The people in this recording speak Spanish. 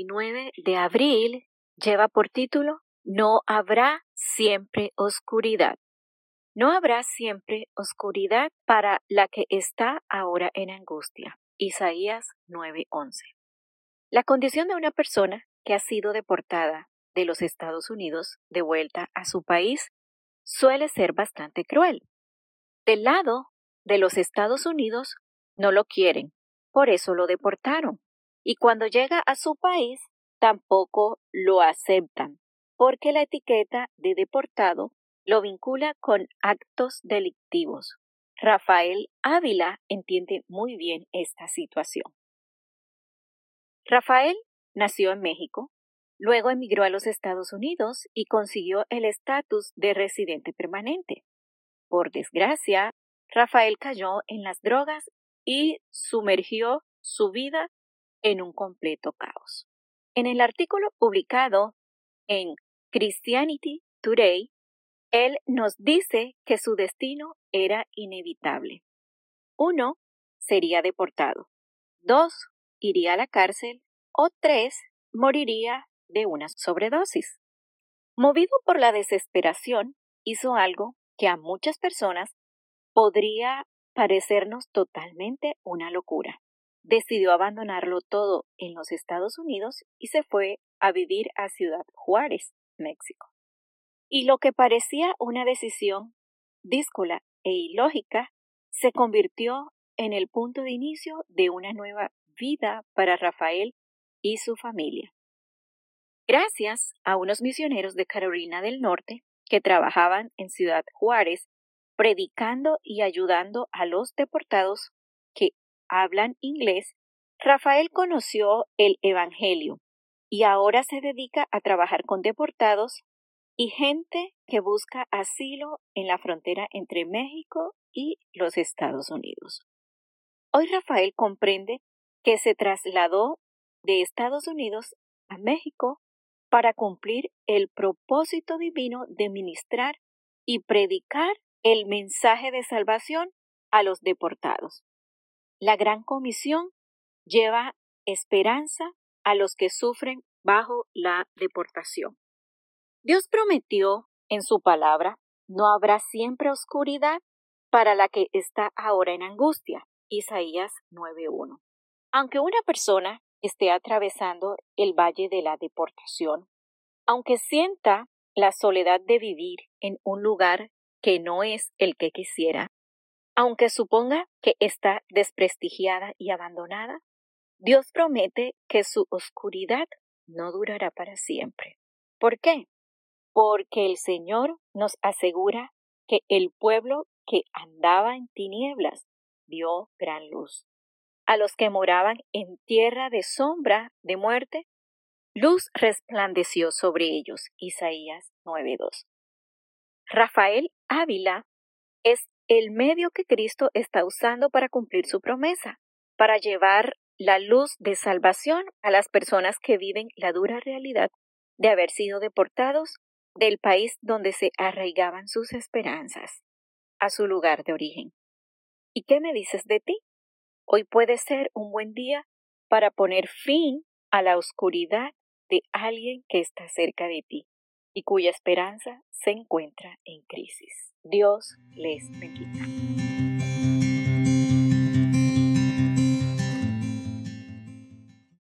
29 de abril lleva por título No habrá siempre oscuridad. No habrá siempre oscuridad para la que está ahora en angustia. Isaías 9:11. La condición de una persona que ha sido deportada de los Estados Unidos de vuelta a su país suele ser bastante cruel. Del lado de los Estados Unidos no lo quieren, por eso lo deportaron. Y cuando llega a su país tampoco lo aceptan, porque la etiqueta de deportado lo vincula con actos delictivos. Rafael Ávila entiende muy bien esta situación. Rafael nació en México, luego emigró a los Estados Unidos y consiguió el estatus de residente permanente. Por desgracia, Rafael cayó en las drogas y sumergió su vida en un completo caos. En el artículo publicado en Christianity Today, él nos dice que su destino era inevitable. Uno, sería deportado. Dos, iría a la cárcel. O tres, moriría de una sobredosis. Movido por la desesperación, hizo algo que a muchas personas podría parecernos totalmente una locura. Decidió abandonarlo todo en los Estados Unidos y se fue a vivir a Ciudad Juárez, México. Y lo que parecía una decisión díscola e ilógica se convirtió en el punto de inicio de una nueva vida para Rafael y su familia. Gracias a unos misioneros de Carolina del Norte que trabajaban en Ciudad Juárez predicando y ayudando a los deportados hablan inglés, Rafael conoció el Evangelio y ahora se dedica a trabajar con deportados y gente que busca asilo en la frontera entre México y los Estados Unidos. Hoy Rafael comprende que se trasladó de Estados Unidos a México para cumplir el propósito divino de ministrar y predicar el mensaje de salvación a los deportados. La gran comisión lleva esperanza a los que sufren bajo la deportación. Dios prometió en su palabra, no habrá siempre oscuridad para la que está ahora en angustia. Isaías 9.1. Aunque una persona esté atravesando el valle de la deportación, aunque sienta la soledad de vivir en un lugar que no es el que quisiera, aunque suponga que está desprestigiada y abandonada, Dios promete que su oscuridad no durará para siempre. ¿Por qué? Porque el Señor nos asegura que el pueblo que andaba en tinieblas vio gran luz. A los que moraban en tierra de sombra de muerte, luz resplandeció sobre ellos. Isaías 9:2. Rafael Ávila es el medio que Cristo está usando para cumplir su promesa, para llevar la luz de salvación a las personas que viven la dura realidad de haber sido deportados del país donde se arraigaban sus esperanzas, a su lugar de origen. ¿Y qué me dices de ti? Hoy puede ser un buen día para poner fin a la oscuridad de alguien que está cerca de ti y cuya esperanza se encuentra en crisis. Dios les bendiga.